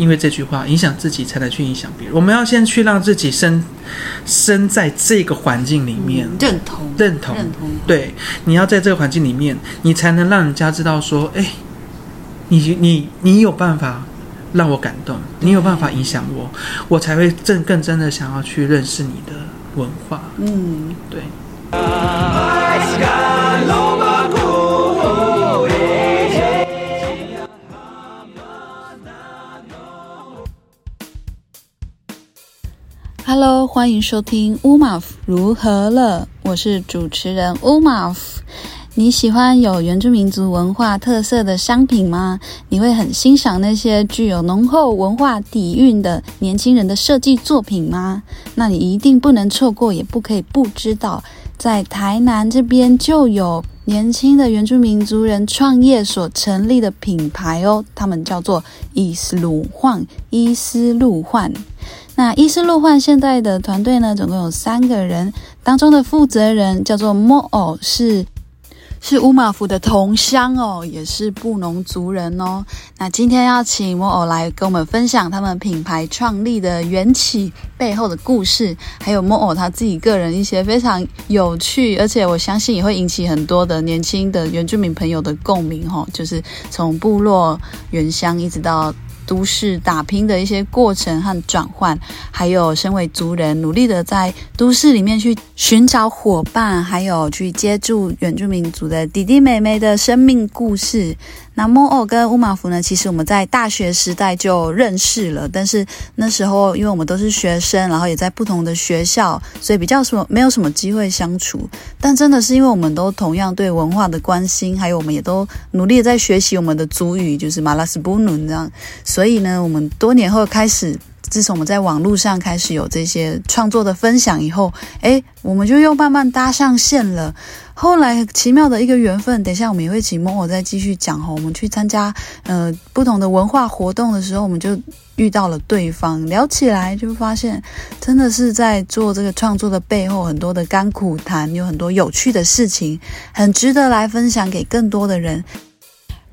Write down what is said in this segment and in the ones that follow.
因为这句话影响自己，才能去影响别人。我们要先去让自己生生在这个环境里面，认同认同，认同。对，你要在这个环境里面，你才能让人家知道说，哎，你你你有办法让我感动，你有办法影响我，我才会真更真的想要去认识你的文化。嗯，对。Hello，欢迎收听乌马夫如何了，我是主持人乌马夫。你喜欢有原住民族文化特色的商品吗？你会很欣赏那些具有浓厚文化底蕴的年轻人的设计作品吗？那你一定不能错过，也不可以不知道，在台南这边就有年轻的原住民族人创业所成立的品牌哦，他们叫做伊斯鲁焕，伊斯路焕。那伊斯路焕现在的团队呢，总共有三个人，当中的负责人叫做莫偶，是是乌马夫的同乡哦，也是布农族人哦。那今天要请莫偶来跟我们分享他们品牌创立的缘起背后的故事，还有莫偶他自己个人一些非常有趣，而且我相信也会引起很多的年轻的原住民朋友的共鸣哈、哦，就是从部落原乡一直到。都市打拼的一些过程和转换，还有身为族人努力的在都市里面去寻找伙伴，还有去接触原住民族的弟弟妹妹的生命故事。那莫欧跟乌马福呢？其实我们在大学时代就认识了，但是那时候因为我们都是学生，然后也在不同的学校，所以比较什么没有什么机会相处。但真的是因为我们都同样对文化的关心，还有我们也都努力在学习我们的族语，就是马拉斯布努这样。所以呢，我们多年后开始。自从我们在网络上开始有这些创作的分享以后，哎，我们就又慢慢搭上线了。后来奇妙的一个缘分，等一下我们也会请莫我再继续讲哈。我们去参加呃不同的文化活动的时候，我们就遇到了对方，聊起来就发现，真的是在做这个创作的背后，很多的甘苦谈，有很多有趣的事情，很值得来分享给更多的人。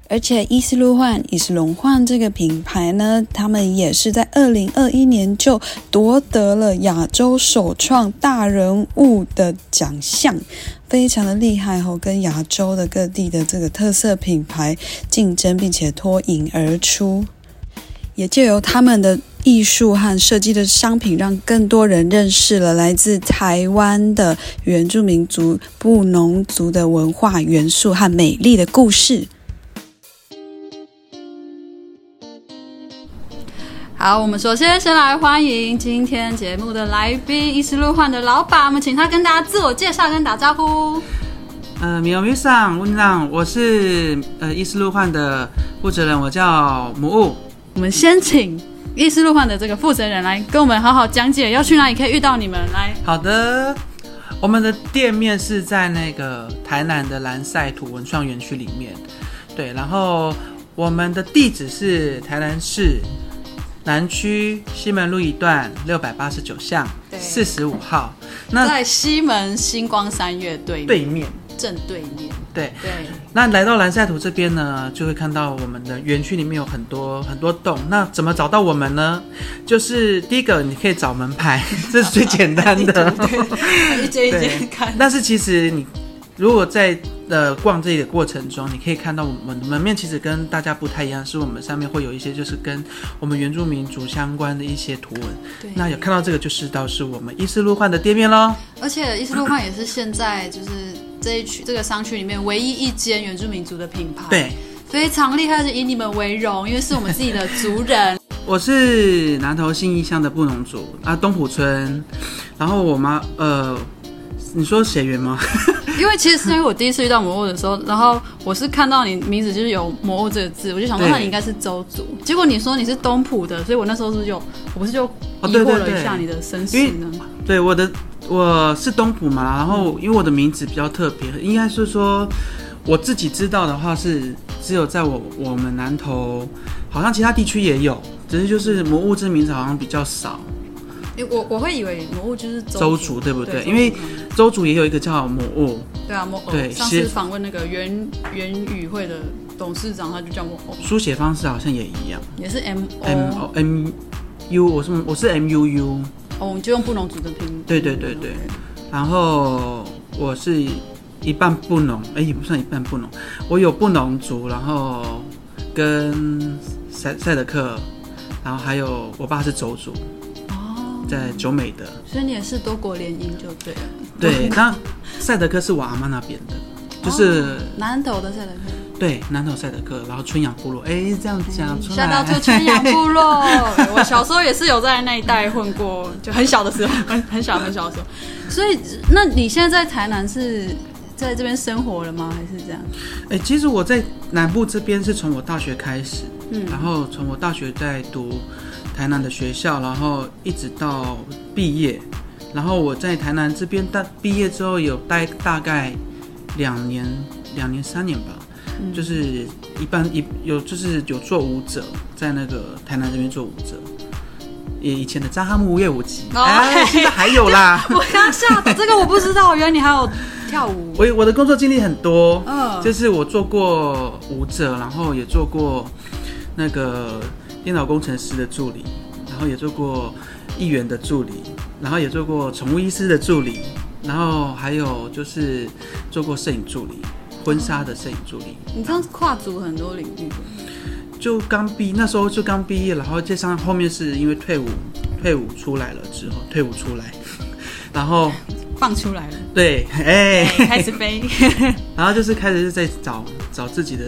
而且伊斯路焕、伊斯龙焕这个品牌呢，他们也是在二零二一年就夺得了亚洲首创大人物的奖项，非常的厉害哦，跟亚洲的各地的这个特色品牌竞争，并且脱颖而出，也借由他们的艺术和设计的商品，让更多人认识了来自台湾的原住民族布农族的文化元素和美丽的故事。好，我们首先先来欢迎今天节目的来宾，伊斯路焕的老板，我们请他跟大家自我介绍跟打招呼。呃，米欧米桑温浪，我是呃伊斯路焕的负责人，我叫母物。我们先请伊斯路焕的这个负责人来跟我们好好讲解，要去哪里可以遇到你们。来，好的，我们的店面是在那个台南的蓝赛土文创园区里面，对，然后我们的地址是台南市。南区西门路一段六百八十九巷四十五号，那在西门星光三月对对面正对面。对对，那来到蓝赛图这边呢，就会看到我们的园区里面有很多很多栋。那怎么找到我们呢？就是第一个，你可以找门牌，这是最简单的，一间一间看。但是其实你如果在呃逛这里的过程中，你可以看到我们门面其实跟大家不太一样，是我们上面会有一些就是跟我们原住民族相关的一些图文。对，那有看到这个就知道是我们伊斯路焕的店面喽。而且伊斯路焕也是现在就是这一区这个商区里面唯一一间原住民族的品牌。对，非常厉害，是以你们为荣，因为是我们自己的族人。我是南投信义乡的布农族啊，东埔村。然后我妈呃，你说血缘吗？因为其实是因为我第一次遇到魔物的时候，然后我是看到你名字就是有魔物这个字，我就想说那你应该是周族。结果你说你是东浦的，所以我那时候是就我不是就疑惑了一下你的身世呢？对，我的我是东浦嘛，然后因为我的名字比较特别，应该是说我自己知道的话是只有在我我们南投，好像其他地区也有，只是就是魔物这名字好像比较少。我我会以为魔物就是周族，对不对？因为周族也有一个叫魔物。对啊，魔对。上次访问那个原原语会的董事长，他就叫魔偶，书写方式好像也一样也是 M，M O，O M U，我是我是 M U U，哦，我们就用布农族的拼音。对对对对，然后我是一半布农，哎，也不算一半布农，我有布农族，然后跟赛赛德克，然后还有我爸是周族，哦，在九美的。所以你也是多国联姻就对了。对，那赛德克是我阿妈那边的，就是、南投的赛德克，对南投赛德克，然后春阳部落，哎，这样讲出来，下到这春阳部落，我小时候也是有在那一带混过，就很小的时候，很 很小很小的时候。所以，那你现在在台南是在这边生活了吗？还是这样？哎，其实我在南部这边是从我大学开始，嗯然后从我大学在读台南的学校，然后一直到毕业，然后我在台南这边大毕业之后有待大概两年、两年三年吧，嗯就是一般一有就是有做舞者，在那个台南这边做舞者。也以前的扎哈木乐舞集，哦哎，现在还有啦。我刚吓到，这个我不知道，原来你还有跳舞。我我的工作经历很多，嗯，就是我做过舞者，然后也做过那个电脑工程师的助理，然后也做过议员的助理，然后也做过宠物医师的助理，然后还有就是做过摄影助理，婚纱的摄影助理。你这样跨足很多领域。就刚毕那时候就刚毕业，然后加上后面是因为退伍，退伍出来了之后，退伍出来，然后放出来了，对，哎、开始飞。然后就是开始是在找找自己的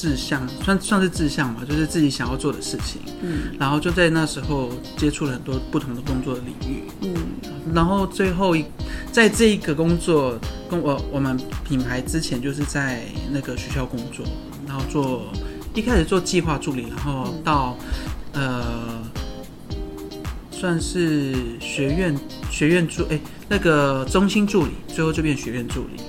志向，算算是志向吧，就是自己想要做的事情。嗯然后就在那时候接触了很多不同的工作的领域，嗯然后最后一在这一个工作跟我我们品牌之前就是在那个学校工作，然后做一开始做计划助理，然后到、呃算是学院学院助哎那个中心助理，最后就变学院助理。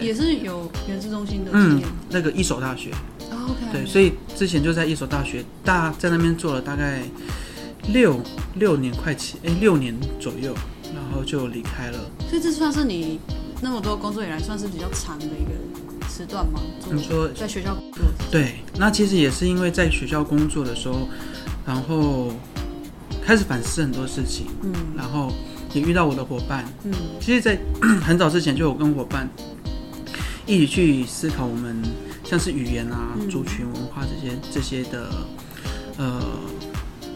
也是有原子中心的经嗯验。，那个一所大学，哦 OK，对，所以之前就在一所大学大在那边做了大概六六年快七哎六年左右，然后就离开了。所以这算是你那么多工作以来算是比较长的一个时段吗？做你说在学校工作，对，那其实也是因为在学校工作的时候，然后开始反思很多事情，嗯然后也遇到我的伙伴。嗯其实，在 很早之前就有跟伙伴一起去思考我们像是语言啊、嗯族群文化这些这些的呃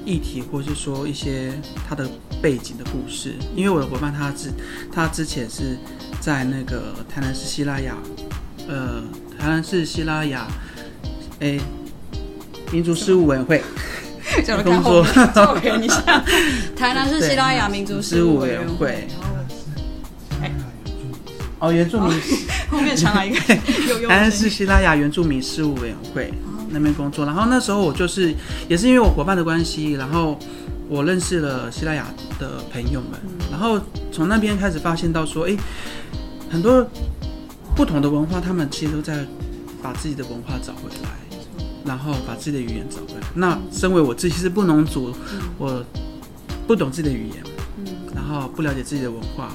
议题，或是说一些它的背景的故事。因为我的伙伴他之他之前是在那个台南市希拉雅，呃，台南市希拉雅，诶。民族事务委员会 工作看后面，叫我圆一下。台南市西拉雅民族事务委员会，哦，原住民后面传来一个 有有台南市希拉雅原住民事务委员会那边工作，然后那时候我就是也是因为我伙伴的关系，然后我认识了希拉雅的朋友们，然后从那边开始发现到说，哎，很多不同的文化，他们其实都在把自己的文化找回来，然后把自己的语言找回来。那身为我自己是布农族，我不懂自己的语言，嗯。然后不了解自己的文化，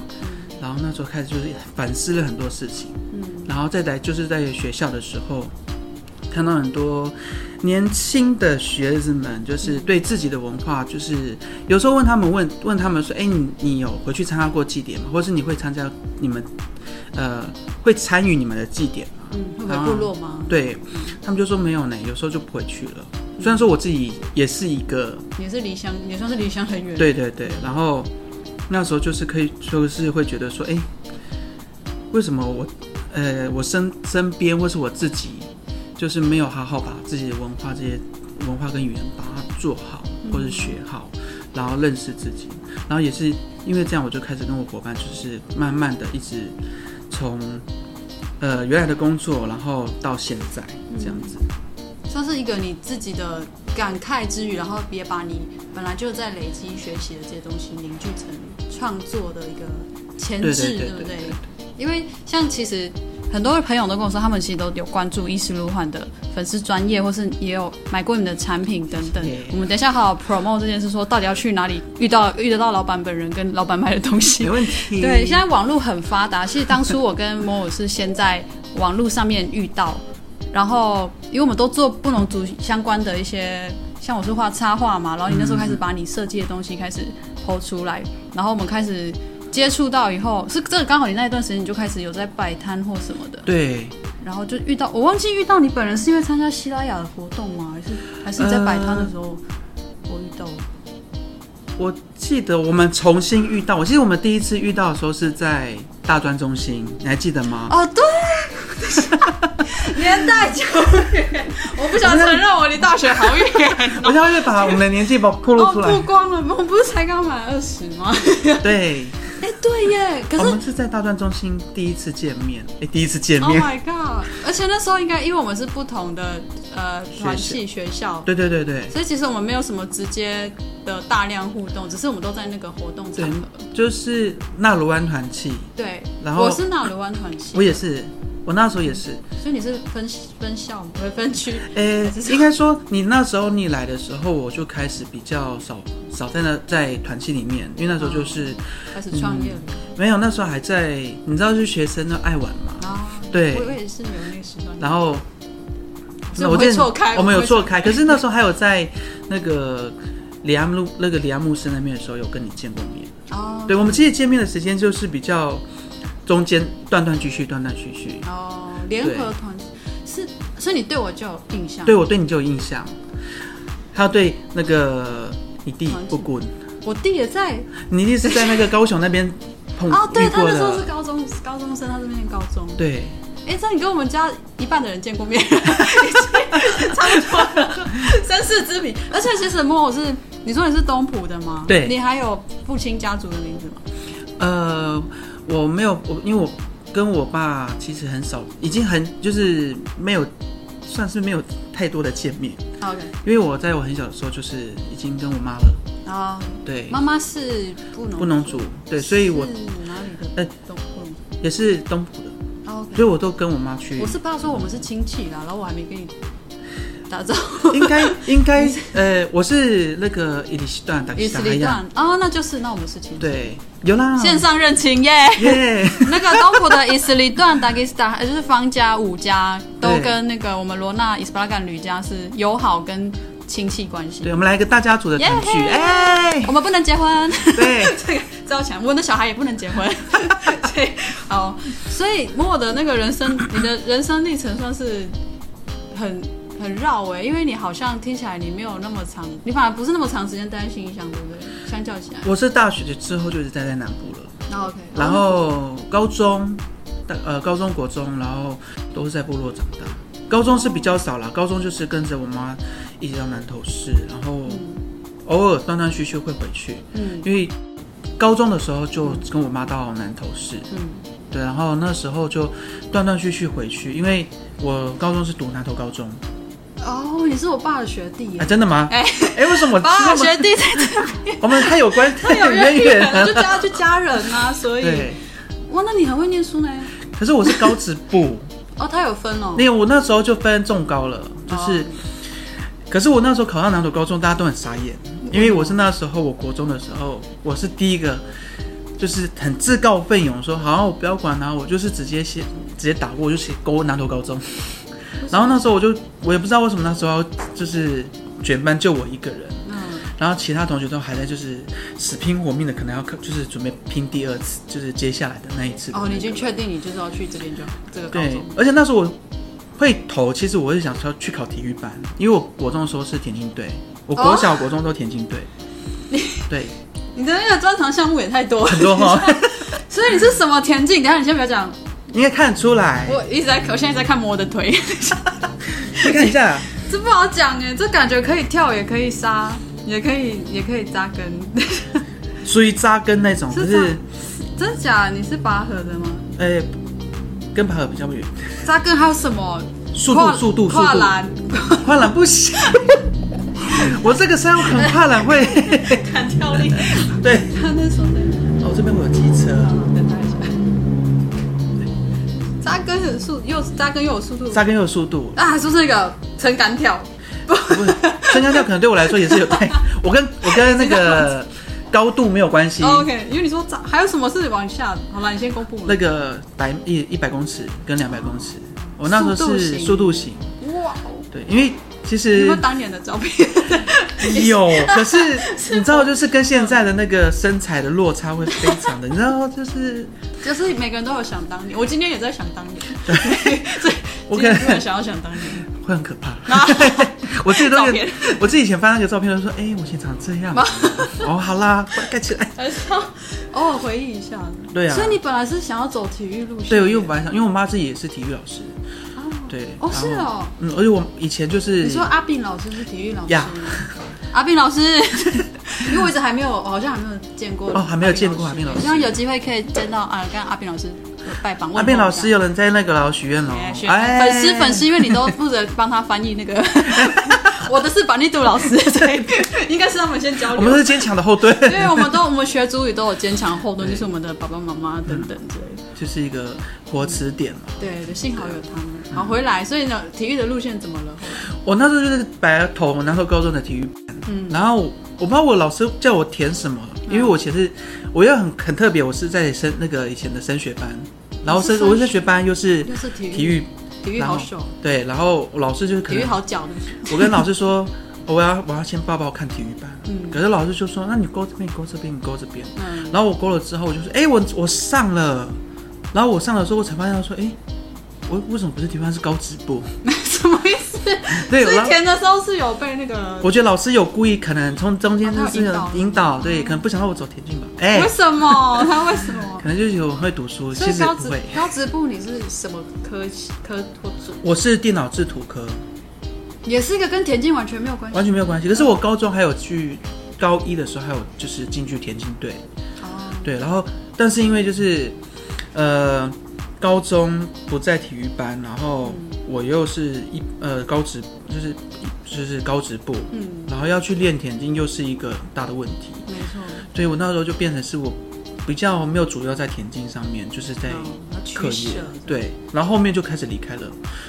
然后那时候开始就是反思了很多事情。嗯然后再来就是在学校的时候，看到很多年轻的学子们，就是对自己的文化，就是有时候问他们问问他们说，哎，你你有回去参加过祭典吗？或是你会参加你们呃会参与你们的祭典吗？嗯，部落吗？对他们就说没有呢，有时候就不回去了。虽然说我自己也是一个也是离乡，也算是离乡很远。，对对对，然后那时候就是可以说是会觉得说，哎，为什么我，呃，我身身边或是我自己，就是没有好好把自己的文化这些文化跟语言把它做好，或是学好，然后认识自己，然后也是因为这样，我就开始跟我伙伴，就是慢慢的一直从呃原来的工作，然后到现在这样子。算是一个你自己的感慨之余，然后也把你本来就在累积学习的这些东西凝聚成创作的一个前对置，对对不对对对？因为像其实很多朋友都跟我说，他们其实都有关注伊斯路焕的粉丝专业，或是也有买过你们的产品等等。我们等一下好好 promote 这件事，说到底要去哪里遇到遇得到老板本人跟老板买的东西没。问题。对，现在网络很发达。其实当初我跟摩尔是先在网络上面遇到，然后因为我们都做不同族相关的一些，像我是画插画嘛，然后你那时候开始把你设计的东西开始剖出来，然后我们开始接触到以后，是这个刚好你那一段时间你就开始有在摆摊或什么的，对，然后就遇到我忘记遇到你本人是因为参加希拉雅的活动吗？还是还是你在摆摊的时候、我遇到？我记得我们重新遇到，我记得我们第一次遇到的时候是在大专中心，你还记得吗？哦，对，年代久远，我不想承认我离大学好远 我现在会把我们的年纪把暴露哦，出来。曝光了，我不是才刚满二十吗？对，哎，对耶，可是我们是在大专中心第一次见面，哎，第一次见面 Oh 面。my god！而且那时候应该因为我们是不同的呃团系学校，对对对对，所以其实我们没有什么直接的大量互动，只是我们都在那个活动场合。就是纳鲁湾团契，对，然后我是纳鲁湾团系我，也是，我那时候也是。所以你是分分校不会分区？诶、还 是应该说你那时候你来的时候，我就开始比较少少在那在团契里面，因为那时候就是、开始创业了没有，那时候还在，你知道，是学生都爱玩嘛，啊？对我我也是有那个时段，然后我会错开，我们有会错开，可是那时候还有在那个里安路那个里安牧师那边的时候有跟你见过面。哦，对，我们其实见面的时间就是比较中间断断续续，断断续续。哦，联合团是，所以你对我就有印象。对我对你就有印象，还有对那个你弟不滚，我弟也在你弟是在那个高雄那边碰哦，对他那时候是，高中高中生，他这边念高中。对。哎，这样你跟我们家一半的人见过面，差不多了，身世之谜。而且其实莫我是你说你是东浦的吗？对你还有父亲家族的名字吗？呃，我没有，我因为我跟我爸其实很少，已经很就是没有，算是没有太多的见面，OK，因为我在我很小的时候就是已经跟我妈了，然后对，妈妈是不农不农族，对，所以我是哪里的？呃东布农族。也是东埔的，哦 OK，所以我都跟我妈去。我，是怕说我们是亲戚啦，然后我还没跟你打招呼。应该 应该呃，我是那个伊里西段达伊吉萨海亚，斯里段哦，那就是那我们是亲戚。，对，有啦，线上认亲耶。耶，那个东浦的伊斯里段达吉斯塔，也就是方家、五家，都跟那个我们罗纳伊斯巴拉干吕家是友好跟亲戚关系。对，我们来一个大家族的团聚，耶哎，我们不能结婚，对，这个这要强，我的小孩也不能结婚。对，好，所以莫我的那个人生，你的人生历程算是很很绕哎、因为你好像听起来你没有那么长，你反而不是那么长时间待在新义乡，对不对？相较起来，我是大学之后就一直待在南部了。那 OK，然后高中，大呃高中国中，然后都是在部落长大。高中是比较少啦，高中就是跟着我妈一直到南投市，然后偶尔断断续续会回去，嗯。因为高中的时候就跟我妈到南投市，嗯，对，然后那时候就断断续续回去，因为我高中是读南投高中，哦，你是我爸的学弟啊，，真的吗？哎。哎，为什么？爸其实我们学弟在这边，我们太有关，太有渊渊源了就家就家人啊，所以，哇，那你很会念书呢。可是我是高职部。哦，他有分哦，那个我那时候就分重高了，就是，哦。可是我那时候考上南投高中，大家都很傻眼，因为我是那时候我国中的时候，我是第一个，就是很自告奋勇说，好，我不要管他、我就是直接写，直接打过，我就写勾南投高中。然后那时候我就，我也不知道为什么那时候要就是全班就我一个人，嗯，然后其他同学都还在就是死拼活命的，可能要考，就是准备拼第二次，就是接下来的那一次哦，你已经确定你就是要去这边就这个高对，，而且那时候我会投，其实我是想说去考体育班，因为我国中的时候是田径队，我国小、国中都田径队。对，你的那个专长项目也太多了，很多哈，所以你是什么田径？等下你先不要讲，应该看得出来。我一直在，我现在在看摩的腿，你看一下，这不好讲哎，这感觉可以跳，也可以杀，也可以也可以扎根，属于扎根那种，就是是真假？你是拔河的吗？呃，跟拔河比较远，扎根还有什么？速度、速度、速度，跨栏、跨栏不行。我这个山很跨栏会，弹跳力，对，他那时候在。哦，这边我有机车，等他一下。扎根很速，又扎根又有速度扎根又有速度，啊！是不是那个撑杆跳？不是，撑杆跳可能对我来说也是有对，我跟我跟那个高度没有关系。哦 OK，因为你说扎，还有什么是往下的？好了，你先公布。那个百一一百公尺跟两百公尺，我那时候是速度型，哇哦，对，因为其有没有实当年的照片？有，可是你知道，就是跟现在的那个身材的落差会非常的，你知道，就是就是每个人都有想当年，我今天也在想当年，所以我可能今天突然想要想当年。会很可怕。我自己都我自己以前翻那个照片都说，哎、我以前长这样。哦，好啦，盖起来。偶尔回忆一下。对啊所以你本来是想要走体育路线？对，因为我本来想，因为我妈自己也是体育老师，对。哦，是哦。嗯，而且我以前就是你说阿炳老师是体育老师呀 阿炳老师，因为我一直还没有，好像还没有见过哦还没有见过阿炳老师希望有机会可以见到啊，跟阿炳老师拜访。阿斌老师有人在那个老许愿哦哎，粉丝粉丝，因为你都负责帮他翻译那个，我的是板栗度老师，所以 应该是他们先交流。我们是坚强的后盾，因为我们都我们学主语都有坚强后盾，就是我们的爸爸妈妈等等之类的。就是一个活词典嘛。对对，幸好有他们。好，回来，所以呢，体育的路线怎么了？我那时候就是白头我那时候高中的体育班，嗯然后我我不知道我老师叫我填什么，因为我其实我又很很特别，我是在升那个以前的升学班，然后升我升学班又是又是体育体育，体育好手，对，然后老师就是可体育好脚的。我跟老师说。我要我要先报报看体育班，嗯可是老师就说，那你勾这边，你勾这边，你勾这边，嗯，然后我勾了之后，我就说，哎、我我上了，然后我上了之后，我才发现说，哎、我为什么不是体育班是高职部？什么意思？对，所以然后填的时候是有被那个，我觉得老师有故意，可能从中间哦他就是有引导对，可能不想让我走田径吧。哎、为什么？他为什么？可能就是有会读书，所其实不会。高职部你是什么科科或组？我是电脑制图科，也是一个跟田径完全没有关系。完全没有关系。可是我高中还有去高一的时候，还有就是进去田径队，哦，对，然后但是因为就是呃高中不在体育班，然后我又是一呃高职就是就是高职部，嗯，然后要去练田径又是一个很大的问题，没错。所以我那时候就变成是我比较没有主要在田径上面，就是在课业，对，然后后面就开始离开了，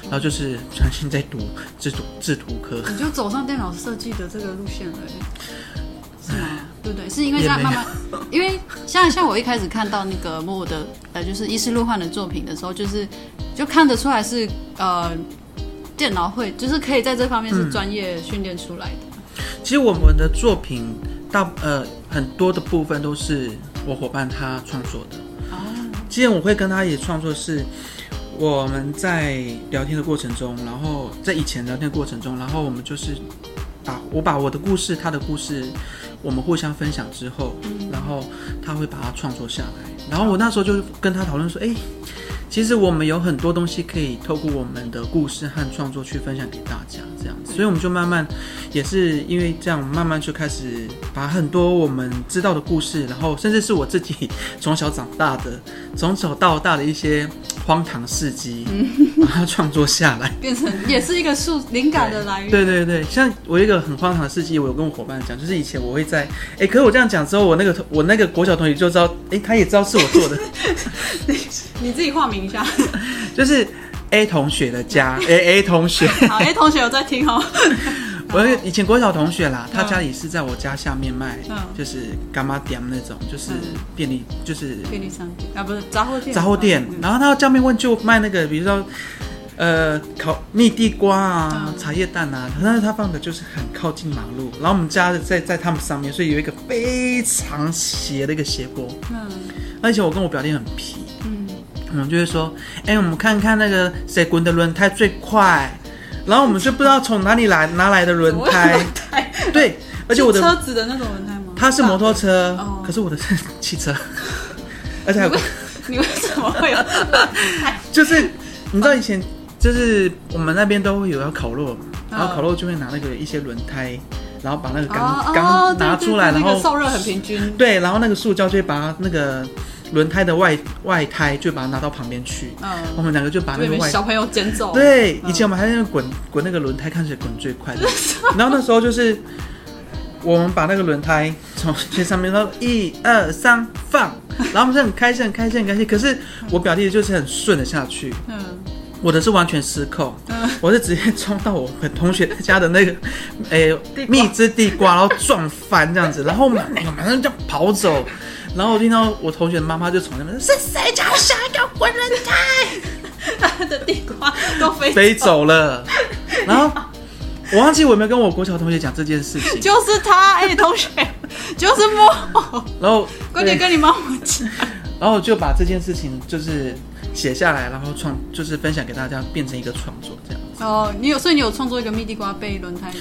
然后就是专心在读制图制图科，你就走上电脑设计的这个路线了，是吗？对不对？是因为也没这样慢慢，因为像像我一开始看到那个莫的呃，就是伊斯路焕的作品的时候，就是就看得出来是呃电脑会，就是可以在这方面嗯是专业训练出来的。其实我们的作品大呃很多的部分都是我伙伴他创作的。哦，既然我会跟他一起创作是，我们在聊天的过程中，然后在以前聊天的过程中，然后我们就是把我把我的故事，他的故事，我们互相分享之后，然后他会把它创作下来。然后我那时候就跟他讨论说，哎、其实我们有很多东西可以透过我们的故事和创作去分享给大家，这样子，所以我们就慢慢也是因为这样，慢慢就开始把很多我们知道的故事，然后甚至是我自己从小长大的、从小到大的一些荒唐事迹，把它创作下来。变成也是一个数灵感的来源。对对对，像我有一个很荒唐的事迹，我有跟我伙伴讲，就是以前我会在，哎，可是我这样讲之后，我那个我那个国小同学就知道，哎，他也知道是我做的，你自己化名一下。就是 A 同学的家，A A 同学，好，A 同学有在听哦。我以前国小同学啦，他嗯家里是在我家下面卖，嗯就是干妈店那种，就是嗯便利，就是便利商店啊，不是杂货店。杂货店，嗯然后他下面问就卖那个，比如说。呃，烤蜜地瓜啊，嗯茶叶蛋啊，但是他放的就是很靠近马路，然后我们家的在在他们上面，所以有一个非常斜的一个斜坡。嗯而且我跟我表弟很皮，嗯，我们就会说，哎、我们看看那个谁滚的轮胎最快，然后我们就不知道从哪里来拿来的轮胎，胎，对，而且我的车子的那种轮胎吗？它是摩托车，哦可是我的是汽车，而且还你为什么会有？就是你知道以前就是我们那边都会有要烤肉嘛，然后嗯烤肉就会拿那个一些轮胎，然后把那个钢哦钢拿出来，然后对那个受热很平均。对，然后那个塑胶就会把它那个轮胎的外外胎就把它拿到旁边去，嗯我嗯，们两个就把那个外小朋友捡走。对，嗯以前我们还在那滚滚那个轮胎，看起来滚最快的。然后那时候就是我们把那个轮胎从最上面，然后一二三放，然后我们是很开心、很开心、很开心。可是我表弟就是很顺的下去，嗯我的是完全失控，嗯，我是直接冲到我们同学家的那个 诶、地瓜蜜汁地瓜，然后撞翻这样子，然后我们马上就跑走。然后我听到我同学的妈妈就从那边说：“是谁家的小孩给我滚轮胎？”他 的地瓜都飞飞走了。然后我忘记我有没有跟我国小同学讲这件事情，就是他，哎、同学，就是木偶，然后快点跟你妈妈讲。然后我就把这件事情就是写下来，然后创就是分享给大家，变成一个创作这样。哦，你有，所以你有创作一个蜜地瓜被轮胎，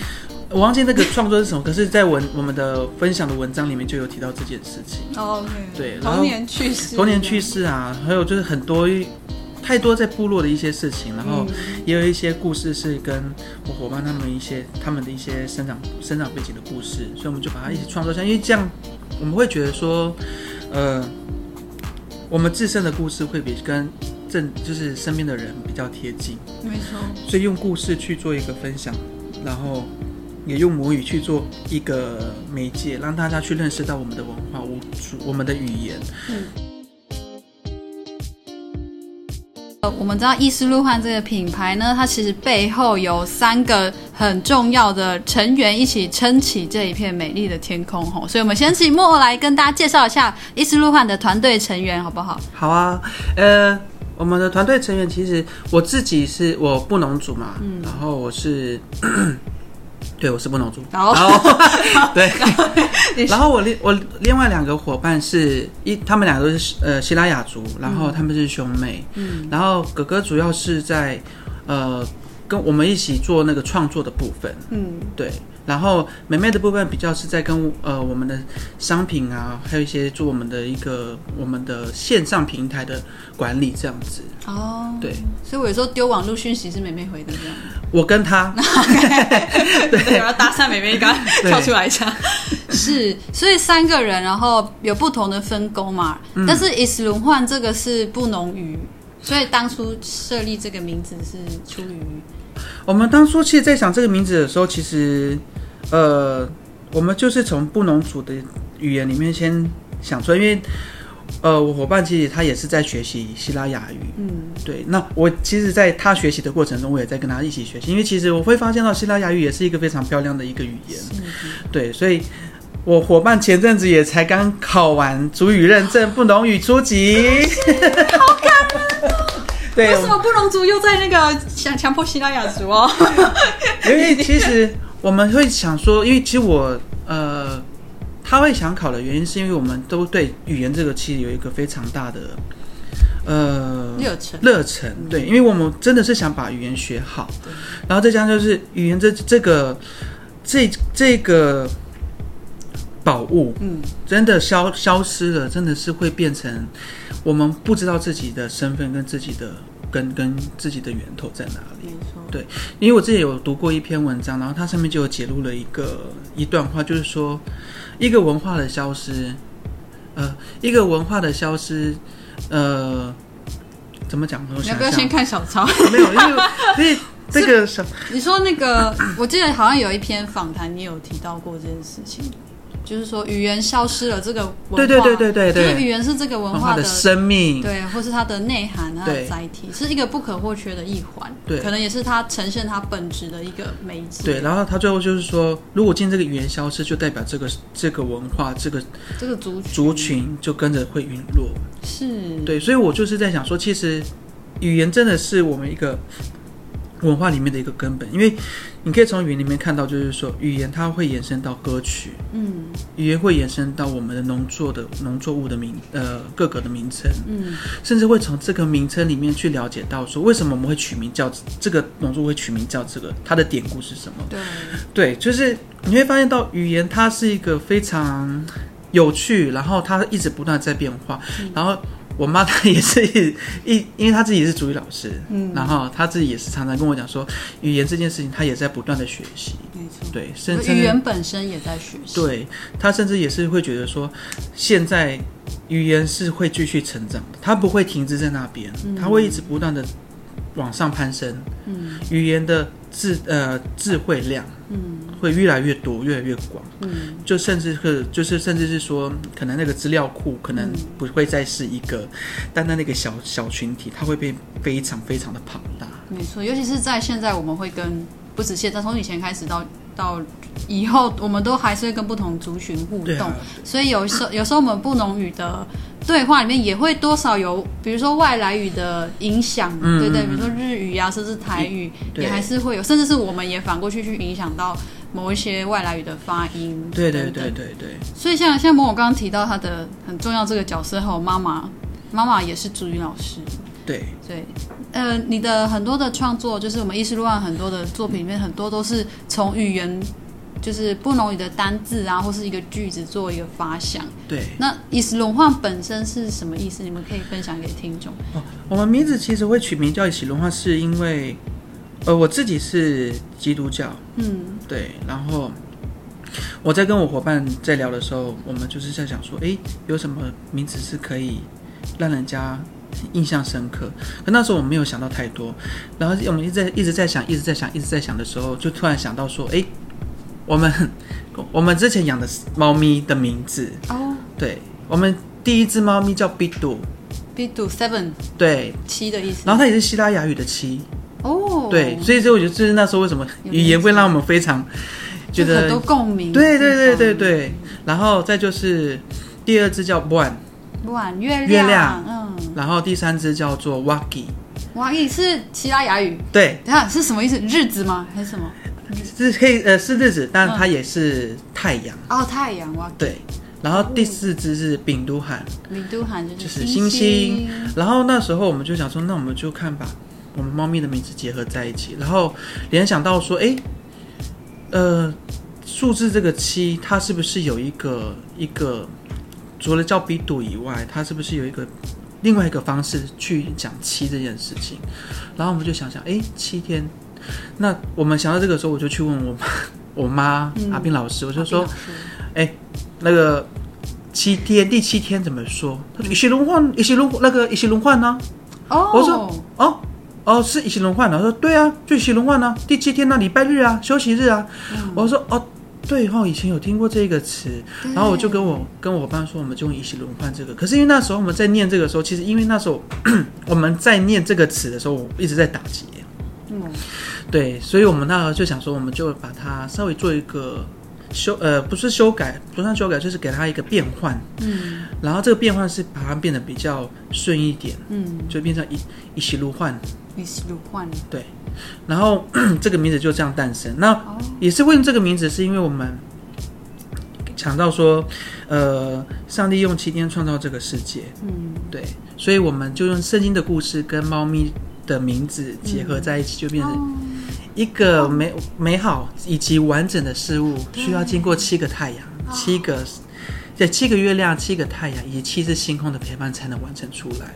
我忘记那个创作是什么，可是，在文我们的分享的文章里面就有提到这件事情。哦对童年趣事，童年趣事啊，还有就是很多太多在部落的一些事情，然后也有一些故事是跟我伙伴他们一些他们的一些生长生长背景的故事，所以我们就把它一起创作下，因为这样我们会觉得说，呃，我们自身的故事会比跟正就是身边的人比较贴近，没错，所以用故事去做一个分享，然后也用母语去做一个媒介，让大家去认识到我们的文化、我我们的语言。呃，我们知道伊斯路汉这个品牌呢，它其实背后有三个很重要的成员一起撑起这一片美丽的天空吼，所以我们先请莫欧来跟大家介绍一下伊斯路汉的团队成员好不好？好啊，呃，我们的团队成员其实我自己是我布农族嘛，然后我是，对我是布农族，然后 对，然后我另我另外两个伙伴是一，他们两个都是呃希拉雅族，然后他们是兄妹，嗯，然后哥哥主要是在呃跟我们一起做那个创作的部分，嗯，对，然后妹妹的部分比较是在跟呃我们的商品啊，还有一些做我们的一个我们的线上平台的管理这样子。哦，对，所以我有时候丢网络讯息是妹妹回的这样，我跟她，对，然后搭讪妹妹刚对。跳出来一下，是，所以三个人，然后有不同的分工嘛，嗯。但是 is 轮换这个是布农语，所以当初设立这个名字是出于？我们当初其实，在想这个名字的时候，其实呃，我们就是从布农族的语言里面先想出来，因为呃，我伙伴其实他也是在学习希腊雅语，嗯。对，那我其实，在他学习的过程中，我也在跟他一起学习，因为其实我会发现到希腊雅语也是一个非常漂亮的一个语言，对，所以我伙伴前阵子也才刚考完主语认证不农语初级，好感人、对，为什么布隆族又在那个想强迫希腊雅族哦？因为其实我们会想说，因为其实我呃，他会想考的原因，是因为我们都对语言这个其实有一个非常大的呃热忱。热忱，对，因为我们真的是想把语言学好，然后再加上就是语言这这个这这个宝物，嗯，真的消消失了，真的是会变成我们不知道自己的身份跟自己的跟跟自己的源头在哪里。没错，对，因为我自己有读过一篇文章，然后它上面就有揭露了一个一段话，就是说一个文化的消失，呃，一个文化的消失，呃，怎么讲？我想想你要不要先看小抄？没有，因为 因为这个小你说那个，我记得好像有一篇访谈，你有提到过这件事情，就是说语言消失了，这个文化，对对对对对对。就是语言是这个文化的生命，对，或是它的内涵、它的对载体，是一个不可或缺的一环。对。可能也是它呈现它本质的一个媒介。对，然后他最后就是说，如果今天这个语言消失，就代表这个这个文化这个这个族群。族群就跟着会陨落。是，对，所以我就是在想说，其实语言真的是我们一个文化里面的一个根本，因为你可以从语言里面看到，就是说语言它会延伸到歌曲，嗯语言会延伸到我们的农作的农作物的名呃各个的名称，嗯甚至会从这个名称里面去了解到说为什么我们会取名叫这个农作物会取名叫这个，它的典故是什么？对，对，就是你会发现到语言它是一个非常有趣，然后它一直不断在变化。然后我妈她也是一 一，因为她自己是主语老师，嗯然后她自己也是常常跟我讲说，语言这件事情她也在不断的学习。没错。对，甚至语言本身也在学习。对她甚至也是会觉得说，现在语言是会继续成长的，它不会停滞在那边，它会一直不断的往上攀升。嗯语言的智呃智慧量嗯会越来越多，越来越广。嗯，就甚至是就是甚至是说，可能那个资料库可能嗯不会再是一个单单那个小小群体，它会变非常非常的庞大。没错。尤其是在现在，我们会跟不止现在，从以前开始到到以后，我们都还是会跟不同族群互动，啊。所以有时候有时候我们布农语的对话里面也会多少有，比如说外来语的影响，嗯对对，嗯。比如说日语啊，甚至台语，也还是会有，甚至是我们也反过去去影响到某一些外来语的发音，对对对对？对，所以像像某我刚刚提到他的很重要这个角色，还有妈妈，妈妈也是主语老师。对对，呃，你的很多的创作，就是我们意识路岸很多的作品里面，很多都是从语言，就是不农语的单字啊，或是一个句子做一个发想。对。那意识轮换本身是什么意思？你们可以分享给听众。哦，我们名字其实会取名叫“一起文化”，是因为，呃，我自己是基督教，嗯对，然后我在跟我伙伴在聊的时候，我们就是在想说，哎，有什么名字是可以让人家印象深刻？可那时候我没有想到太多，然后我们一直在一直在想，一直在想，一直在想的时候，就突然想到说，诶，我们我们之前养的猫咪的名字，哦对我们第一只猫咪叫 Bidu。Bidu seven 对，七的意思。然后它也是希腊雅语的七，哦，对，所以这我觉得这是那时候为什么语言会让我们非常觉得很多共鸣。对对对对，对，然后再就是第二只叫 One，晚月亮，月亮嗯，然后第三只叫做 Waki。Waki 是希腊雅语。对，等下是什么意思？日子吗？还是什么？是可以呃是日子，但嗯它也是太阳，哦，太阳哇，对。然后第四只是丙都罕，丙都罕就就是是星星星。然后那时候我们就想说，那我们就看把我们猫咪的名字结合在一起，然后联想到说，哎，呃，数字这个七，它是不是有一个一个除了叫比赌以外，他是不是有一个另外一个方式去讲七这件事情？然后我们就想想，哎，七天。那我们想到这个时候，我就去问我妈，我妈嗯阿斌老师，我就说阿斌，老师那个七天第七天怎么说？他说一起轮换，一起轮那个一起轮换呢？哦，我说哦哦，是一起轮换的。他说对啊，就一起轮换呢。第七天呢，礼拜日啊，休息日啊。我说哦，对哈、哦，以前有听过这个词，然后我就跟我跟我爸说，我们就用一起轮换这个。可是因为那时候我们在念这个时候，其实因为那时候 我们在念这个词的时候，我一直在打结。嗯，对，所以我们那时候就想说，我们就把它稍微做一个修，呃，不是修改，不算修改，就是给它一个变换。嗯然后这个变换是把它变得比较顺一点，嗯，就变成一一起轮换。一起轮换对，然后 这个名字就这样诞生。那哦，也是为这个名字，是因为我们想到说，呃，上帝用七天创造这个世界，嗯。对，所以我们就用圣经的故事跟猫咪的名字结合在一起，就变成哦，一个美美好以及完整的事物，需要经过七个太阳、哦。七个在七个月亮、七个太阳以及七只星空的陪伴才能完成出来。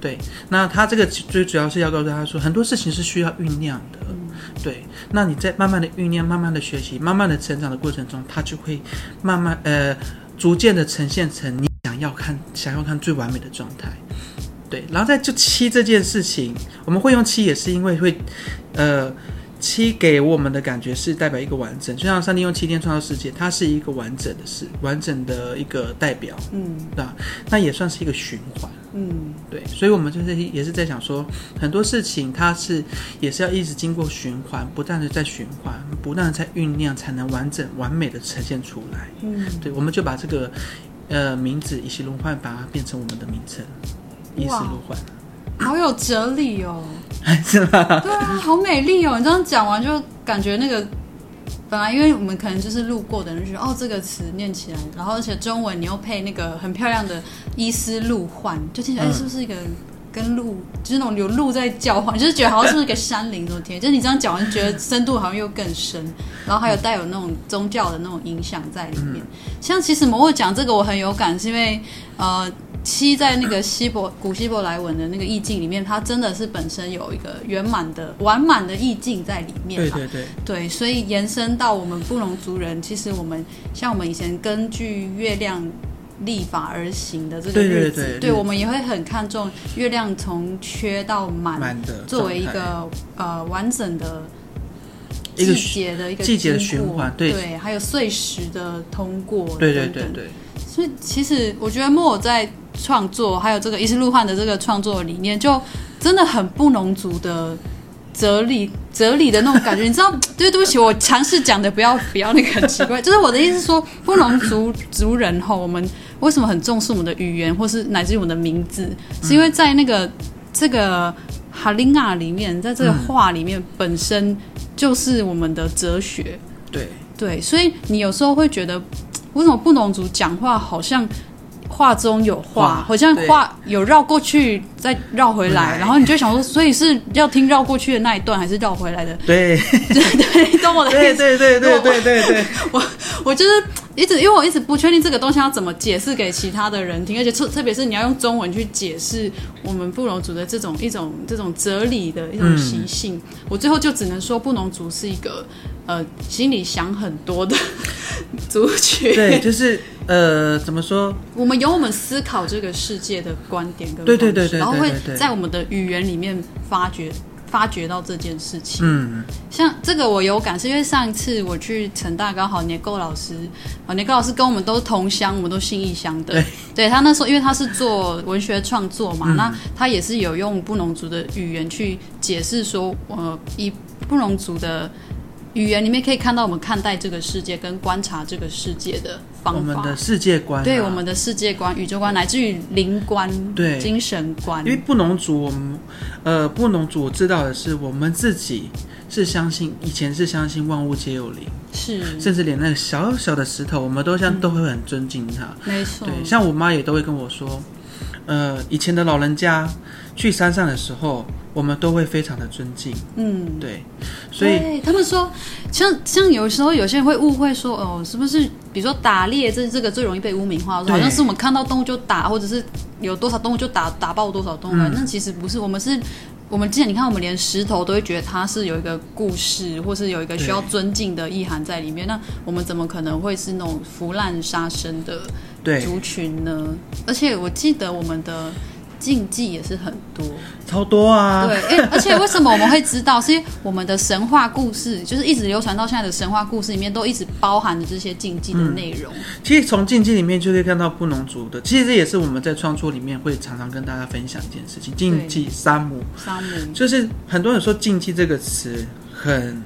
对，那他这个最主要是要告诉他说，很多事情是需要酝酿的。嗯对，那你在慢慢的酝酿、慢慢的学习、慢慢的成长的过程中，他就会慢慢呃逐渐的呈现成你想要看、想要看最完美的状态。对，然后在就七这件事情，我们会用七，也是因为会呃。七给我们的感觉是代表一个完整，就像上帝用七天创造世界，它是一个完整的事，完整的一个代表，嗯对吧？那也算是一个循环。嗯对，所以我们就是也是在想说，很多事情它是也是要一直经过循环，不断的在循环，不断的在酝酿，才能完整完美的呈现出来。嗯，对，我们就把这个呃名字以西轮换，把它变成我们的名称，以西轮换，好有哲理哦。是吗？对啊，好美丽哦！你这样讲完就感觉那个。本来因为我们可能就是路过的人就觉得哦这个词念起来，然后而且中文你又配那个很漂亮的伊斯路换，就听起来、嗯哎是不是一个跟鹿就是那种有鹿在叫唤，就是觉得好像是不是一个山林这种天，就是你这样讲完觉得深度好像又更深，然后还有带有那种宗教的那种影响在里面。像其实摩尔讲这个我很有感，是因为呃七在那个希伯古希伯来文的那个意境里面，它真的是本身有一个圆满的完满的意境在里面嘛。对对对，对，所以延伸到我们布隆族人，其实我们像我们以前根据月亮立法而行的这个对对日子，对我们也会很看重月亮从缺到满，满的作为一个呃完整的季节的一个季节循环对。对，还有碎石的通过，对对对对，所以其实我觉得莫尔在创作，还有这个伊斯路汉的这个创作理念，就真的很不农族的哲理哲理的那种感觉，你知道？对，对不起，我尝试讲的不要不要那个很奇怪，就是我的意思是说，布农族族人吼，我们为什么很重视我们的语言，或是乃至于我们的名字，是因为在那个这个哈林亚里面，在这个话里面本身就是我们的哲学。对对，所以你有时候会觉得，为什么布农族讲话好像话中有话，好像对话有绕过去再绕回来，然后你就想说，所以是要听绕过去的那一段，还是绕回来的？对 对懂我的意思。对对对对对对，我我就是一直，因为我一直不确定这个东西要怎么解释给其他的人听，而且特特别是你要用中文去解释我们布农族的这种一种这种哲理的一种习性，我最后就只能说布农族是一个呃心里想很多的 族群。对，就是呃，怎么说？我们有我们思考这个世界的观点跟对对对然后会在我们的语言里面发掘发掘到这件事情。嗯，像这个我有感，是因为上一次我去成大，刚好年够老师，啊，年够老师跟我们都同乡，我们都信义乡的。对，他那时候因为他是做文学创作嘛，嗯那他也是有用布农族的语言去解释说，呃，以布农族的语言里面可以看到我们看待这个世界跟观察这个世界的我方法。们的世界观啊，对我们的世界观、宇宙观，乃至于灵观、对。精神观。因，为布农族，我们呃，布农族我知道的是，我们自己是相信，以前是相信万物皆有灵，是。甚至连那个小小的石头，我们都像、都会很尊敬它。没错，对，像我妈也都会跟我说，呃，以前的老人家去山上的时候，我们都会非常的尊敬。嗯，对，所以他们说，像像有时候有些人会误会说，哦，是不是比如说打猎这这个最容易被污名化，好像是我们看到动物就打，或者是有多少动物就打打爆多少动物，嗯那其实不是，我们是。我们之前你看，我们连石头都会觉得它是有一个故事，或是有一个需要尊敬的意涵在里面。那我们怎么可能会是那种腐烂杀生的族群呢？而且我记得我们的禁忌也是很多。超多啊。对，而且为什么我们会知道？是因为我们的神话故事，就是一直流传到现在的神话故事里面，都一直包含着这些禁忌的内容。其实从禁忌里面就可以看到布农族的，其实这也是我们在创作里面会常常跟大家分享一件事情：禁忌沙姆。沙姆，就是很多人说“禁忌”这个词很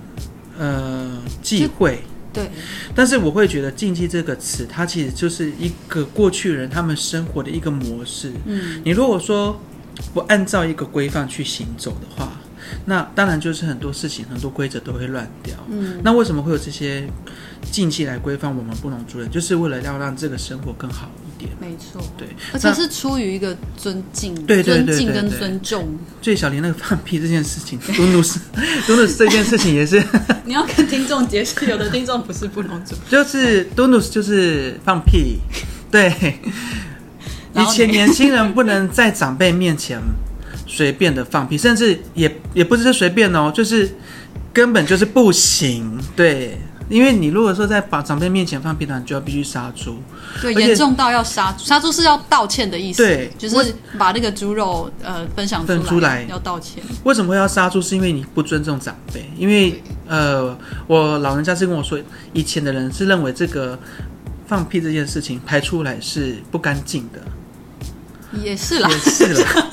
呃忌讳，对，但是我会觉得“禁忌”这个词，它其实就是一个过去人他们生活的一个模式。嗯，你如果说不按照一个规范去行走的话，那当然就是很多事情、很多规则都会乱掉。嗯，那为什么会有这些禁忌来规范我们布农族人？就是为了要让这个生活更好一点。没错，对，而且是出于一个尊敬、对对对尊敬跟尊重。最小林那个放屁这件事情，嘟努斯，嘟努斯这件事情也是，你要跟听众解释，有的听众不是不能做，就是嘟努斯就是放屁，对。以前年轻人不能在长辈面前随便的放屁，甚至也也不是随便哦，就是根本就是不行。对，因为你如果说在把长辈面前放屁的话，你就要必须杀猪。对，严重到要杀猪，杀猪是要道歉的意思，对就是把那个猪肉呃分享分出来要道歉。为什么会要杀猪？是因为你不尊重长辈。因为呃，我老人家是跟我说，以前的人是认为这个放屁这件事情排出来是不干净的，也是啦也，是啦，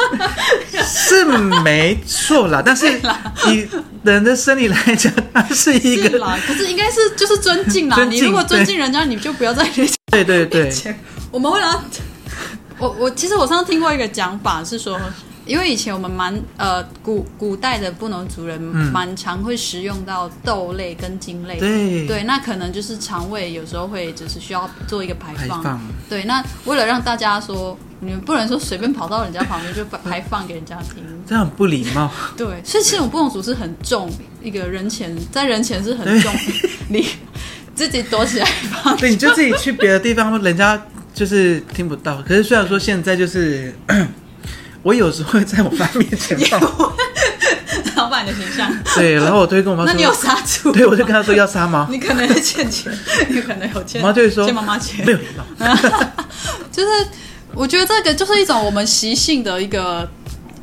是没错啦。但是以人的生理来讲，它是一个是啦，可是应该是就是尊敬啦。敬你如果尊敬人家，你就不要在人家对对对。我们为了，我我其实我上次听过一个讲法是说，因为以前我们蛮呃古古代的布农族人嗯蛮常会食用到豆类跟茎类。对对，那可能就是肠胃有时候会就是需要做一个排放。排放。对，那为了让大家说，你们不能说随便跑到人家旁边就排排放给人家听。这样很不礼貌。对，所以其实我们布农族是很重一个人前，在人前是很重你自己躲起来放。对，你就自己去别的地方，人家就是听不到。可是虽然说现在就是，我有时候会在我妈面前放，老板的形象。对，然后我都会跟我妈说那你有说，杀猪？对，我就跟他说要杀吗？你可能是欠钱，你可能有欠，我妈就会说欠妈妈钱没。有。就是我觉得这个就是一种我们习性的一个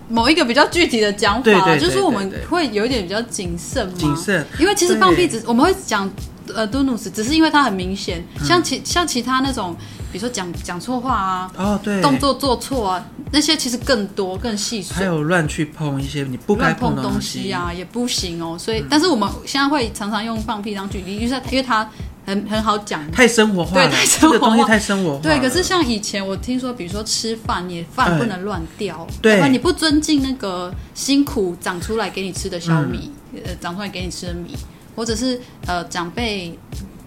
某一个比较具体的讲法，对对对就是我们会有一点比较谨慎嘛。谨慎因为其实放屁只我们会讲呃 d o n u s 只是因为它很明显，像其像其他那种比如说讲讲错话啊，哦，对，动作做错啊，那些其实更多更细碎。还有乱去碰一些你不该碰的东西。啊，也不行哦。所以，但是我们现在会常常用放屁当举例，就是因为它很很好讲。太生活化了，对太生活化。这个东西太生活化。对，可是像以前我听说，比如说吃饭，你饭不能乱掉，对。你不尊敬那个辛苦长出来给你吃的小米，呃，长出来给你吃的米，或者是呃长辈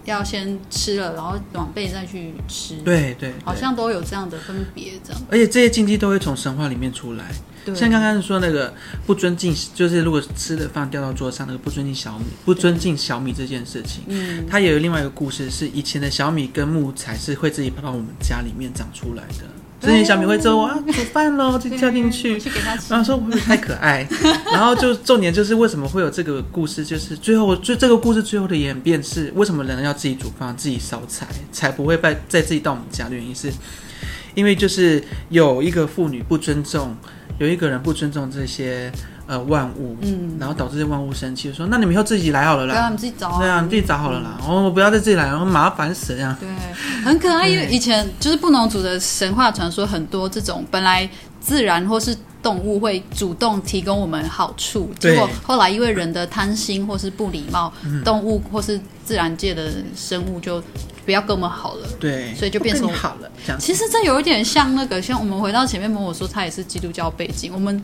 要先吃了，然后晚辈再去吃，，对对，对好像都有这样的分别，这样。而且这些禁忌都会从神话里面出来。像刚刚说那个不尊敬，就是如果吃的饭掉到桌上，那个不尊敬小米，不尊敬小米这件事情，嗯，它也有另外一个故事，是以前的小米跟木材是会自己跑到我们家里面长出来的。之前小米会做啊煮饭喽，就跳进去，去给他吃然。后说会不会太可爱？然后就重点就是为什么会有这个故事，就是最后就这个故事最后的演变是为什么人要自己煮饭、自己烧柴，才不会再再自己到我们家的原因是，因为就是有一个妇女不尊重，有一个人不尊重这些呃万物，嗯，然后导致这万物生气，说那你们以后自己来好了啦对啊，啦你，自己找啊。对啊，你自己找好了啦，哦，不要再自己来，然后麻烦死了这样。对，很可爱，因为以前就是布农族的神话传说，很多这种本来自然或是动物会主动提供我们好处，对结果后来因为人的贪心或是不礼貌，嗯动物或是自然界的生物就不要跟我们好了。对，所以就变成好了这样。其实这有一点像那个，像我们回到前面，某某说他也是基督教背景，我们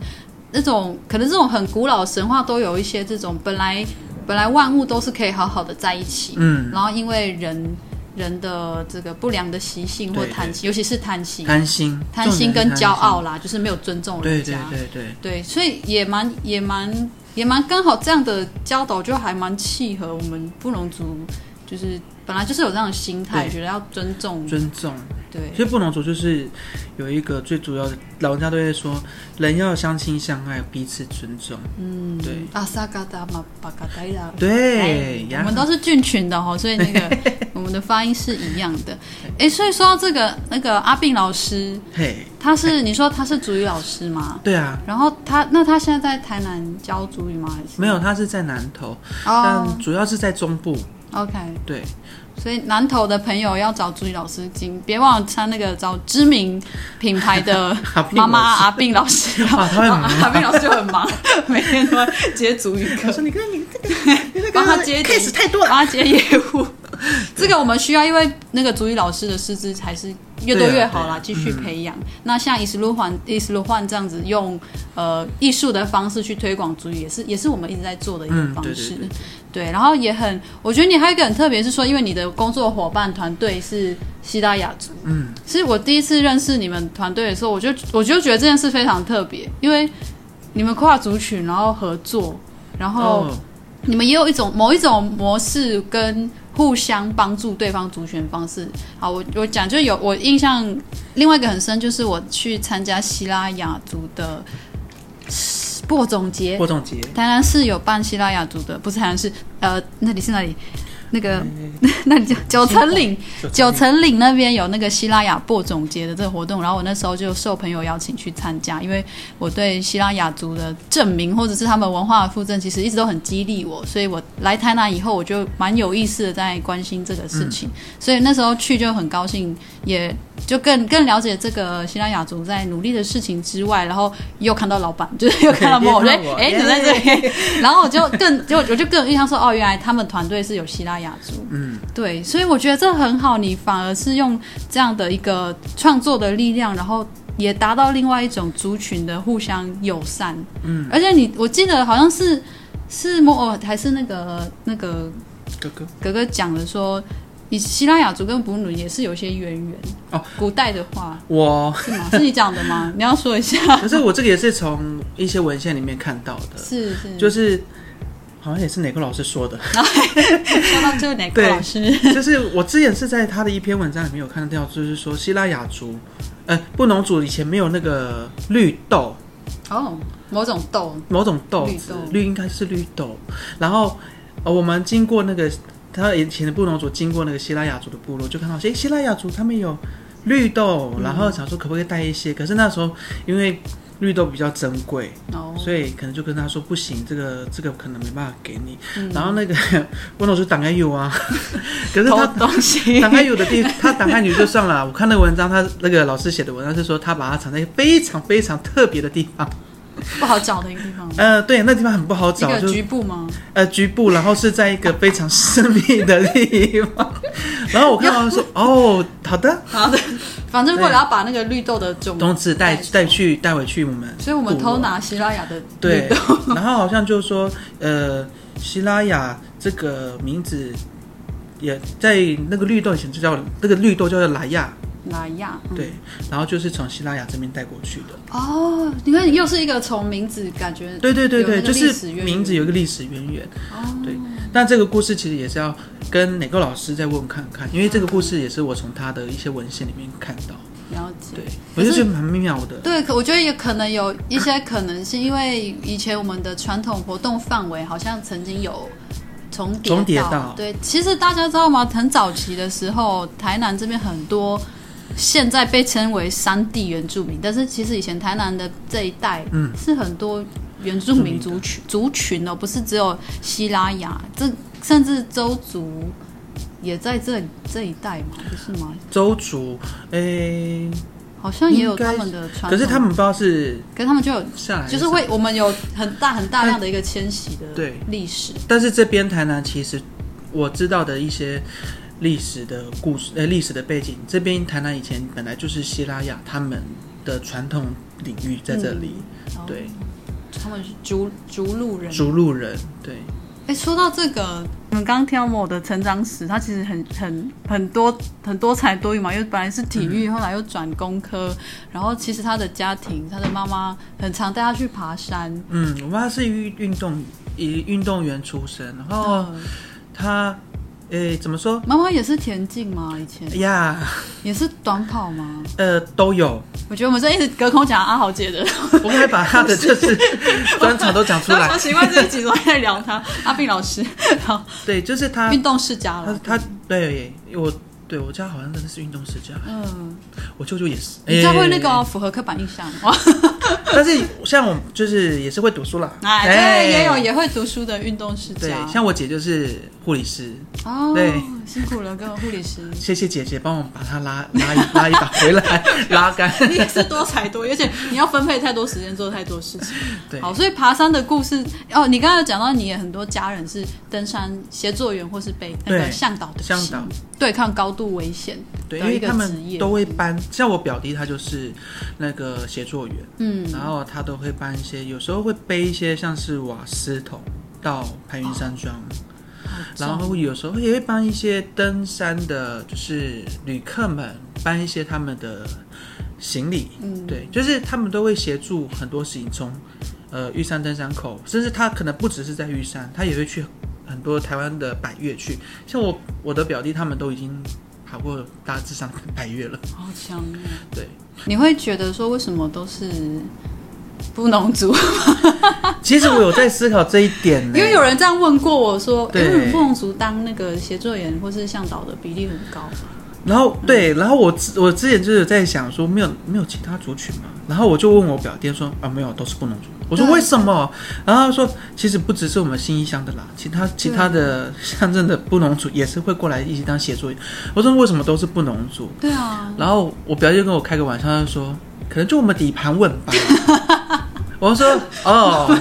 那种可能这种很古老的神话都有一些这种本来本来万物都是可以好好的在一起，嗯，然后因为人人的这个不良的习性或对贪心，尤其是贪心，贪心，贪心跟骄傲啦，就是没有尊重对对人家，对对。对所以也蛮也蛮也蛮刚好这样的教导，就还蛮契合我们布农族，就是本来就是有这样的心态，觉得要尊重，尊重，对所以不能族就是有一个最主要的，老人家都会说，人要相亲相爱，彼此尊重。嗯，对阿萨嘎达马巴嘎达拉。对我们都是菌群的哈，所以那个 我们的发音是一样的。哎，所以说到这个那个阿炳老师，嘿，他是你说他是主语老师吗？对啊，然后他那他现在在台南教主语吗？还是没有，他是在南投，哦但主要是在中部。，OK。对，所以南投的朋友要找足语老师，进别忘了参那个找知名品牌的妈 妈阿病老师。阿病 老师就很忙，每天都在接足语课我。说你看你这个，你这帮他接 case 太多了。帮他接业务。这个我们需要，因为那个足语老师的师资还是越多越好啦，继、续培养。那像伊斯鲁焕、伊斯鲁焕这样子用呃艺术的方式去推广主语，也是也是我们一直在做的一个嗯对方式。对对然后也很，我觉得你还有一个很特别，是说，因为你的工作伙伴团队是西拉雅族，嗯，其实我第一次认识你们团队的时候，我就我就觉得这件事非常特别，因为你们跨族群，然后合作，然后。哦，你们也有一种某一种模式跟互相帮助对方族群的方式。好，我我讲就有我印象，另外一个很深就是我去参加希拉雅族的播种节，播种节，台南市有办希拉雅族的，不是台南市，呃，那里是哪里？那个 那里叫九层岭，九层岭那边有那个希拉雅播种节的这个活动，然后我那时候就受朋友邀请去参加，因为我对希拉雅族的证明或者是他们文化的附赠，其实一直都很激励我，所以我来台南以后，我就蛮有意思的在关心这个事情，所以那时候去就很高兴，也就更更了解这个希拉雅族在努力的事情之外，然后又看到老板，就是 又看到莫，我觉得哎，耶你在这里，然后我就更就我就更有印象说，哦，原来他们团队是有希拉雅族，嗯，对，所以我觉得这很好，你反而是用这样的一个创作的力量，然后也达到另外一种族群的互相友善。嗯，而且你我记得好像是是摩尔还是那个那个哥哥，哥哥讲的说，你希腊雅族跟哺乳也是有些渊源哦。古代的话我是吗？是你讲的吗？你要说一下。可是我这个也是从一些文献里面看到的，是是，就是好像也是哪个老师说的，说到这个哪个老师？就是我之前是在他的一篇文章里面有看到，就是说希腊雅族，呃，布农族以前没有那个绿豆，哦，某种豆。某种豆子绿应该是绿豆。然后、呃、我们经过那个他以前的布农族经过那个希腊雅族的部落，就看到，哎，希腊雅族他们有绿豆，然后想说可不可以带一些，可是那时候因为绿豆比较珍贵，哦，所以可能就跟他说不行，这个这个可能没办法给你。嗯然后那个 温老师挡开有啊，可是偷他东西 挡开有的地，他挡开你就算了。我看那个文章，他那个老师写的文章是说，他把它藏在一个非常非常特别的地方。不好找的一个地方，呃，对，那地方很不好找，就局部吗？呃局部，然后是在一个非常私密的地方。然后我看到说，哦，好的，好的，反正为了要把那个绿豆的种种子带带去带回去我们，所以我们偷。拿希拉雅的对绿豆，，然后好像就说，呃，希拉雅这个名字也在那个绿豆以前就叫那个绿豆叫做莱亚，莱亚，嗯对，然后就是从希拉雅这边带过去的。哦，你看又是一个从名字感觉对对对对，就是名字有一个历史渊源。哦，对，但这个故事其实也是要跟哪个老师再问看看，因为这个故事也是我从他的一些文献里面看到。了解对，我就觉得蛮妙的。对，我觉得也可能有一些可能性，因为以前我们的传统活动范围好像曾经有重叠重叠到对，其实大家知道吗？很早期的时候，台南这边很多现在被称为山地原住民，但是其实以前台南的这一带，嗯是很多原住民族群族群哦，不是只有西拉雅，这甚至周族。也在这这一带嘛，不是吗？周族，诶，好像也有他们的传统，可是他们不知道是可是他们就有下来，就是会，我们有很大很大量的一个迁徙的对历史。但是这边台南其实我知道的一些历史的故事，呃，历史的背景，这边台南以前本来就是希拉雅他们的传统领域在这里，对，他们是逐逐鹿人。逐鹿人，对，哎，说到这个，我们刚刚听到我的成长史，他其实很很很多很多才多艺嘛，因为本来是体育，后来又转工科，然后其实他的家庭，他的妈妈很常带他去爬山。嗯，我妈是运运动以运动员出身，然后嗯。她，诶，怎么说？妈妈也是田径吗？以前呀，也是短跑吗？呃，都有，我觉得我们这一直隔空讲阿豪姐的，我可以把他的就是 专场都讲出来好。奇怪，这一集都在聊他。阿斌老师，好，对，就是他，运动世家了。她她对我对我家好像真的是运动世家，嗯，我舅舅也是。你这样会那诶个哦符合刻板印象哇？但是像我就是也是会读书啦，哎，对，也有也会读书的运动世对家。，像我姐就是护理师，哦，对，辛苦了，各位护理师。谢谢姐姐帮我把她拉拉一拉一把回来，拉杆。你也是多才多艺，而且你要分配太多时间做太多事情。对，好，所以爬山的故事哦，你刚才有讲到你也很多家人是登山协作员或是被那个对向导的向导对抗高度危险对，因为他们业。都会搬，像我表弟他就是那个协作员，嗯，然后他都会搬一些，有时候会背一些像是瓦斯桶到排云山庄，然后有时候也会帮一些登山的，就是旅客们搬一些他们的行李，嗯，对，就是他们都会协助很多事情，从呃玉山登山口，甚至他可能不只是在玉山，他也会去很多台湾的百越去。像我我的表弟他们都已经爬过大致上百越了，好强哦。对。你会觉得说为什么都是布农族？其实我有在思考这一点呢，因为有人这样问过我说，因为什么布农族当那个协作员或是向导的比例很高？然后对，然后我之我之前就是在想说，没有没有其他族群嘛，然后我就问我表弟说啊，没有，都是布农族。我说为什么？然后他说其实不只是我们新义乡的啦，其他其他的乡镇的布农族也是会过来一起当协作员。我说为什么都是布农族？对啊，然后我表弟就跟我开个玩笑，他就说可能就我们底盘稳吧。我说哦，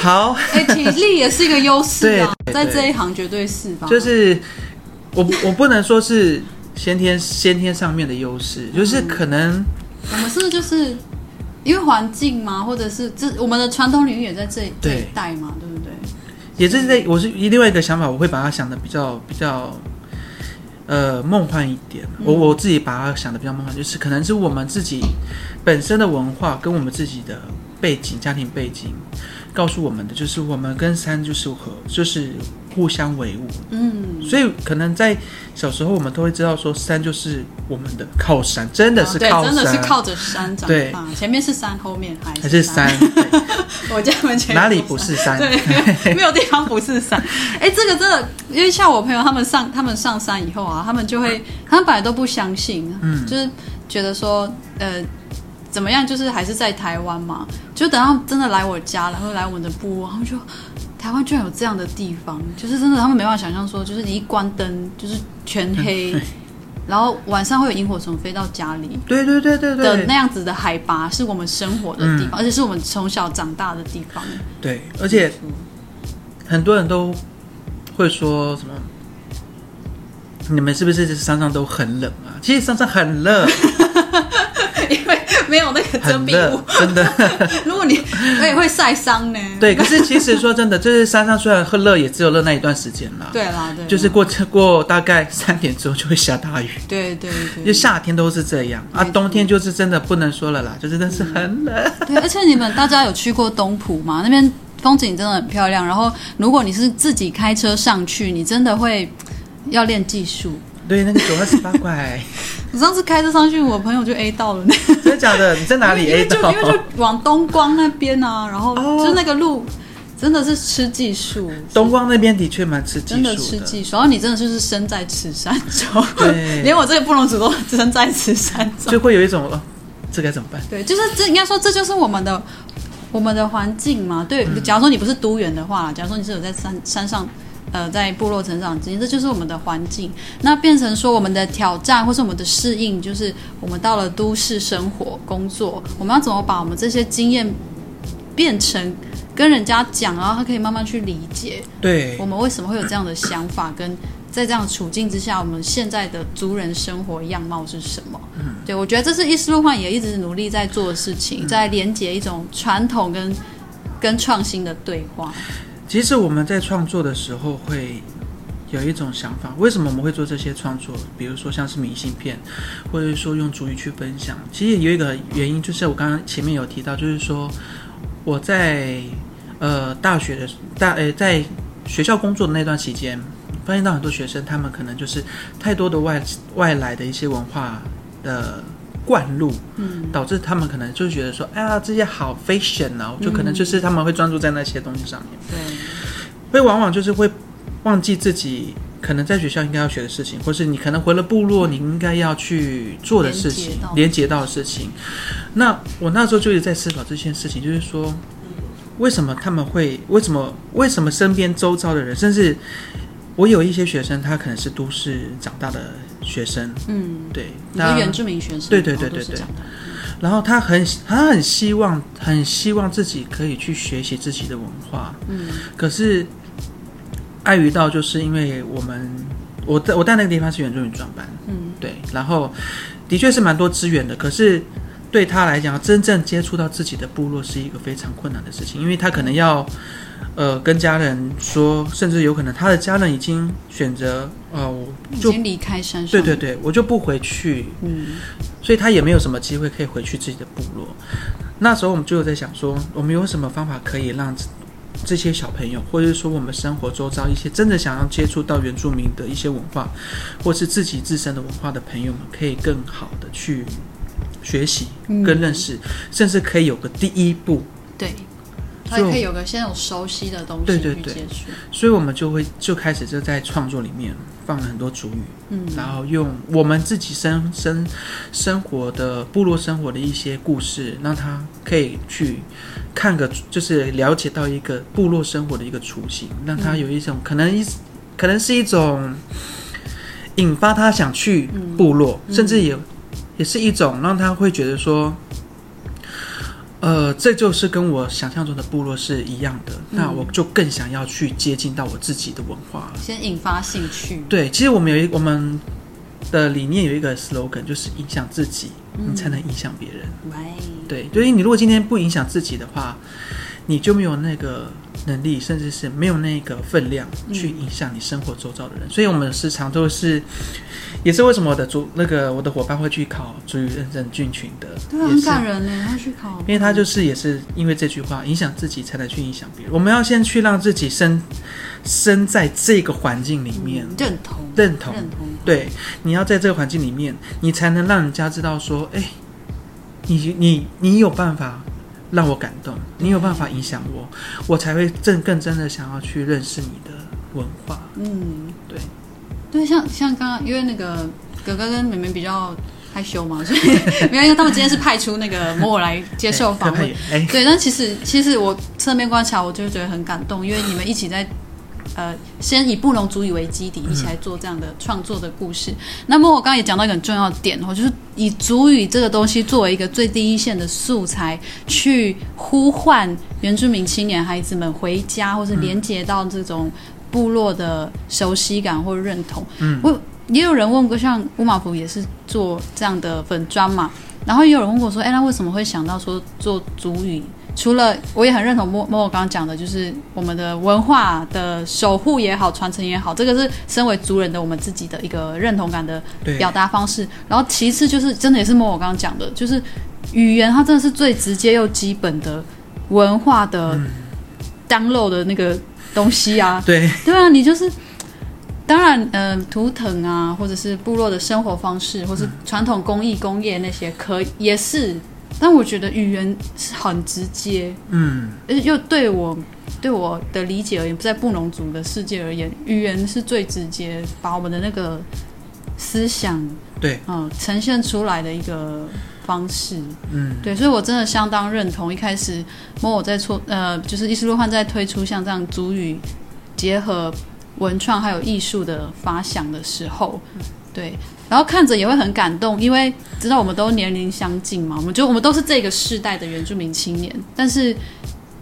好，哎、体力也是一个优势啊，在这一行绝对是吧？就是我我不能说是先天先天上面的优势，就是可能我们是不是就是因为环境嘛，或者是这我们的传统领域也在这这一带嘛，对不对？也是在我是另外一个想法，我会把它想的比较比较。呃，梦幻一点，我我自己把它想的比较梦幻，就是可能是我们自己本身的文化跟我们自己的背景、家庭背景告诉我们的，就是我们跟山就是和就是互相维护，嗯，所以可能在小时候我们都会知道说山就是我们的靠山，真的是靠山，真的是靠着山长对。大，前面是山，后面还还是山，我家门前哪里不是山？对，没有地方不是山。哎、这个真的，因为像我朋友他们上他们上山以后啊，他们就会，他们本来都不相信，嗯。就是觉得说，呃，怎么样，就是还是在台湾嘛。就等到真的来我家了，或者来我们的部落，他们就台湾居然有这样的地方，就是真的他们没办法想象说，就是你一关灯就是全黑，然后晚上会有萤火虫飞到家里。对对对对对的那，样子的海拔是我们生活的地方，而且是我们从小长大的地方。对，而且很多人都会说什么？你们是不是山上都很冷啊？其实山上很热，没有那个遮蔽物，，真的。如果你我也会晒伤呢。对，可是其实说真的，就是山上虽然很热，也只有热那一段时间啦。，对啦，对啦，就是过过大概三点之后就会下大雨。对对对就对夏天都是这样啊，冬天就是真的不能说了啦，就真的是很冷。对，而且你们大家有去过东浦吗？那边风景真的很漂亮。然后如果你是自己开车上去，你真的会要练技术。对，那个九二十八块，我上次开车上去，我朋友就 A 到了那真的假的？你在哪里因为 A 到就因？为就往东光那边啊，然后哦就那个路真的是吃技术，东光那边的确蛮吃技真的吃技术，然后你真的就是身在此山中，对 连我这个布隆族都身在此山中。就会有一种哦，这该怎么办？对，就是这应该说这就是我们的我们的环境嘛。对，假如说你不是都园的话，假如说你是有在山山上。呃，在部落成长经验，这就是我们的环境。那变成说我们的挑战或是我们的适应，就是我们到了都市生活工作，我们要怎么把我们这些经验变成跟人家讲，然后他可以慢慢去理解对我们为什么会有这样的想法，跟在这样的处境之下，我们现在的族人生活样貌是什么？嗯，对我觉得这是伊斯路幻也一直努力在做的事情，在连接一种传统跟跟创新的对话。其实我们在创作的时候会有一种想法，为什么我们会做这些创作？比如说像是明信片，或者说用主语去分享。其实有一个原因，就是我刚刚前面有提到，就是说我在呃大学的大呃在学校工作的那段期间，发现到很多学生他们可能就是太多的外外来的一些文化的灌入，嗯，导致他们可能就觉得说，哎呀，这些好 fashion 啊，就可能就是他们会专注在那些东西上面。对，会往往就是会忘记自己可能在学校应该要学的事情，或是你可能回了部落你应该要去做的事情连接到，连接到的事情。那我那时候就一直在思考这件事情，就是说，为什么他们会，为什么为什么身边周遭的人，甚至我有一些学生，他可能是都市长大的学生，嗯，对，那你说原住民学生，对对对对对。然后他很他很希望很希望自己可以去学习自己的文化，嗯，可是碍于到就是因为我们我在我在那个地方是原住民专班，嗯，对，然后的确是蛮多资源的，可是对他来讲，真正接触到自己的部落是一个非常困难的事情，因为他可能要呃跟家人说，甚至有可能他的家人已经选择呃我就离开山上，对对，对，我就不回去，嗯，所以他也没有什么机会可以回去自己的部落。那时候我们就有在想说，我们有什么方法可以让这这些小朋友，或者是说我们生活周遭一些真的想要接触到原住民的一些文化，或是自己自身的文化的朋友们，可以更好的去学习嗯。跟认识，甚至可以有个第一步。对。他可以有个先有熟悉的东西对对对。去接触，所以我们就会就开始就在创作里面放了很多主语，嗯，然后用我们自己生生生活的部落生活的一些故事，让他可以去看个，就是了解到一个部落生活的一个雏形，让他有一种可能一可能是一种引发他想去部落，甚至也也是一种让他会觉得说。呃，这就是跟我想象中的部落是一样的，那我就更想要去接近到我自己的文化了。先引发兴趣，对，其实我们有一我们的理念有一个 slogan，就是影响自己，你才能影响别人。喂，对，就是你如果今天不影响自己的话，你就没有那个能力，甚至是没有那个分量去影响你生活周遭的人。所以我们时常都是，也是为什么我的主那个我的伙伴会去考主语认证菌群的，对啊，很感人呢，他去考，因为他就是也是因为这句话，影响自己才能去影响别人。我们要先去让自己生生在这个环境里面，嗯认同认同。认同，对，你要在这个环境里面，你才能让人家知道说，哎，你你你有办法让我感动，你有办法影响我，我才会正更真的想要去认识你的文化。嗯，对，对，像像刚刚，因为那个哥哥跟妹妹比较害羞嘛，所以没有，因为他们今天是派出那个摩尔来接受访问。哎，对，但其实其实我侧面观察，我就觉得很感动，因为你们一起在。呃，先以布农族语为基底，一起来做这样的创作的故事。那么我刚刚也讲到一个很重要的点哦，就是以族语这个东西作为一个最低一线的素材，去呼唤原住民青年孩子们回家，或是连接到这种部落的熟悉感或认同。嗯，我也有人问过，像乌马福也是做这样的粉砖嘛，然后也有人问过说，哎，那为什么会想到说做族语？除了我也很认同莫莫我刚刚讲的，就是我们的文化的守护也好，传承也好，这个是身为族人的我们自己的一个认同感的表达方式。然后其次就是真的也是莫我刚刚讲的，就是语言它真的是最直接又基本的文化的 download 的那个东西啊。对对啊，你就是当然嗯图腾啊，或者是部落的生活方式，或是传统工艺工业那些，可也是。但我觉得语言是很直接，嗯，而且又对我对我的理解而言，不在布农族的世界而言，语言是最直接把我们的那个思想，对，嗯，呈现出来的一个方式，嗯，对，所以我真的相当认同。一开始莫我在出，呃，就是伊斯路汉在推出像这样族语结合文创还有艺术的发想的时候。对，然后看着也会很感动，因为知道我们都年龄相近嘛，我们就我们都是这个世代的原住民青年，但是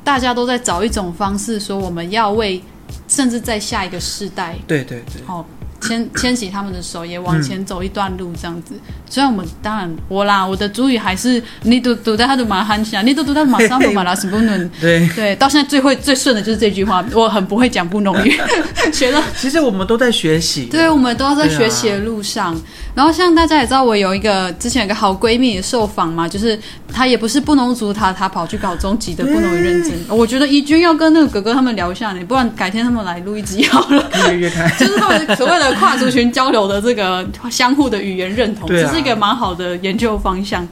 大家都在找一种方式，说我们要为甚至在下一个世代，对对对，好。牵牵起他们的手，也往前走一段路，这样子。虽然我们当然我啦，我的主语还是你读读在他的马汉下，你读读在马上布马拉什布伦。对对，到现在最会最顺的就是这句话。我很不会讲布农语，学了。其实我们都在学习，对，我们都要在学习的路上。然后像大家也知道，我有一个之前有个好闺蜜受访嘛，就是她也不是布农族，她她跑去搞中级的布农语认证。我觉得怡君要跟那个哥哥他们聊一下呢，不然改天他们来录一集好了。约约看，就是他们所谓的跨族群交流的这个相互的语言认同，这是一个蛮好的研究方向。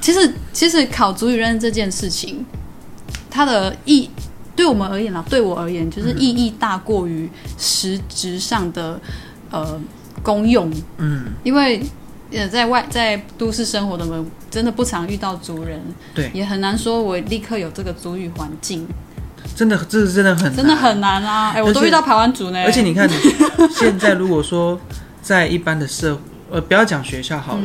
其实其实考族语认这件事情，它的意对我们而言啦，对我而言就是意义大过于实质上的呃。公用，嗯，因为呃，在外在都市生活的们，真的不常遇到族人，对，也很难说我立刻有这个族语环境，真的，这是真的很真的很难啊！哎，我都遇到排湾族呢。而且你看，现在如果说在一般的社，呃，不要讲学校好了，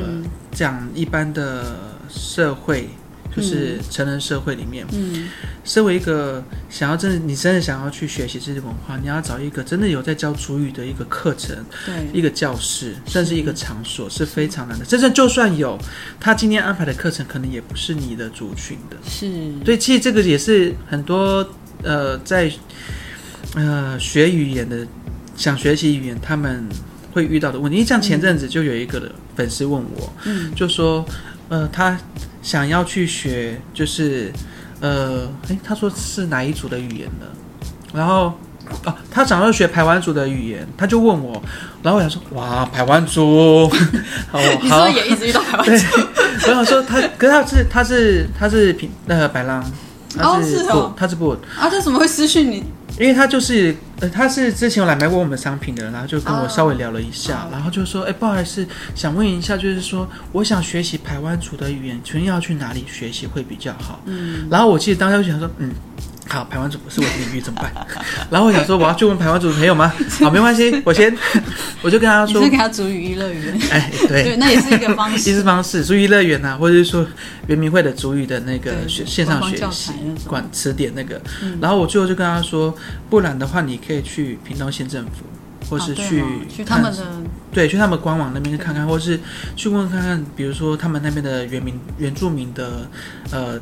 讲一般的社会。就是成人社会里面，嗯，身为一个想要真的，你真的想要去学习这些文化，你要找一个真的有在教主语的一个课程，对，一个教室，甚至一个场所是非常难的。真正就算有，他今天安排的课程，可能也不是你的族群的，是。所以其实这个也是很多呃在呃学语言的想学习语言，他们会遇到的问题。因为像前阵子就有一个粉丝问我，嗯，就说呃他。想要去学，就是，呃，诶，他说是哪一组的语言呢？然后，啊，他想要学排湾族的语言，他就问我，然后我想说，哇，排湾族，好，你说也一直遇到排湾族，我想说他，可是他是他是他是平那个白狼，他是不，他是不，啊，他怎么会私讯你？因为他就是，呃，他是之前有来买过我们商品的，然后就跟我稍微聊了一下，然后就说，哎，不好意思，想问一下，就是说，我想学习台湾族的语言，全要去哪里学习会比较好？嗯，然后我其实当时就想说，嗯。好，排湾组不是我的领域怎么办？然后我想说，我要去问排湾组的朋友吗？好，没关系，我先，我就跟他说，是给他主语乐园。哎，对，那也是一个方式，一是方式，主语乐园呐，或者是说圆明会的主语的那个学线上学习管词典那个。然后我最后就跟他说，不然的话，你可以去屏东县政府，或是去去他们的对，去他们官网那边去看看，或是去问看看，比如说他们那边的原民原住民的呃。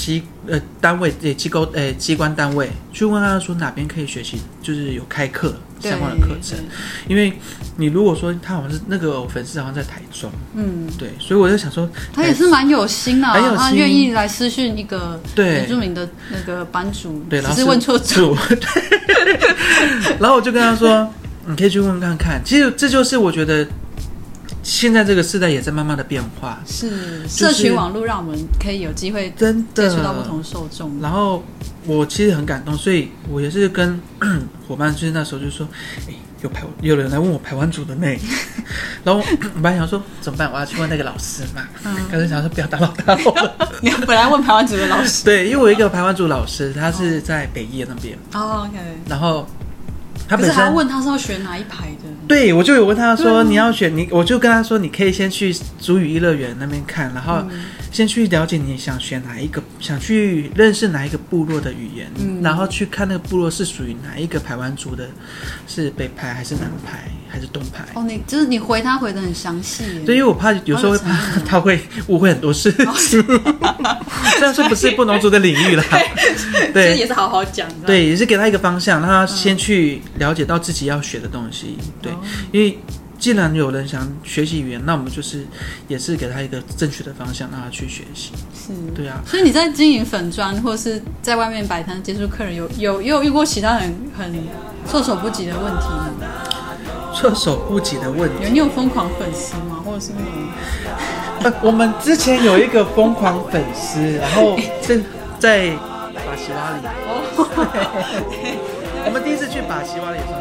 机呃单位对机构诶机关单位去问他说哪边可以学习，就是有开课相关的课程。因为你如果说他好像是那个粉丝好像在台中，嗯，对，所以我就想说他也是蛮有心的，很有他愿意来私讯一个原住民的那个班主，对，只是问错主，然后我就跟他说你可以去问看看。其实这就是我觉得。现在这个时代也在慢慢的变化，是社群网络让我们可以有机会真的。接触到不同受众。然后我其实很感动，所以我也是跟 伙伴，就是那时候就说，哎，有排有人来问我排湾组的妹，然后 我本来想说怎么办，我要去问那个老师嘛，可是想说不要打扰他了。你本来问排湾组的老师，对，因为我一个排湾组老师，他是在北业那边，哦，OK，然后他本身问他是要选哪一排的，对我就有问他说你要选你，我就跟他说你可以先去主语一乐园那边看，然后嗯先去了解你想选哪一个，想去认识哪一个部落的语言，嗯。然后去看那个部落是属于哪一个排湾族的，是北排还是南排还是东排。哦，你就是你回他回的很详细。耶，对，因为我怕有时候会怕 他会误会很多事。情，虽然说不是布农族的领域啦，这 对。也是好好讲的，对，也是给他一个方向，让他先去了解到自己要学的东西。对，哦。因为既然有人想学习语言，那我们就是也是给他一个正确的方向，让他去学习。是。对啊，所以你在经营粉砖，或是在外面摆摊接触客人，有有也有遇过其他很很措手不及的问题吗？措手不及的问题。有你有疯狂粉丝吗？或者是那种 呃，我们之前有一个疯狂粉丝，然后正在巴西瓦里。哦，我们第一次去巴西瓦里的时候，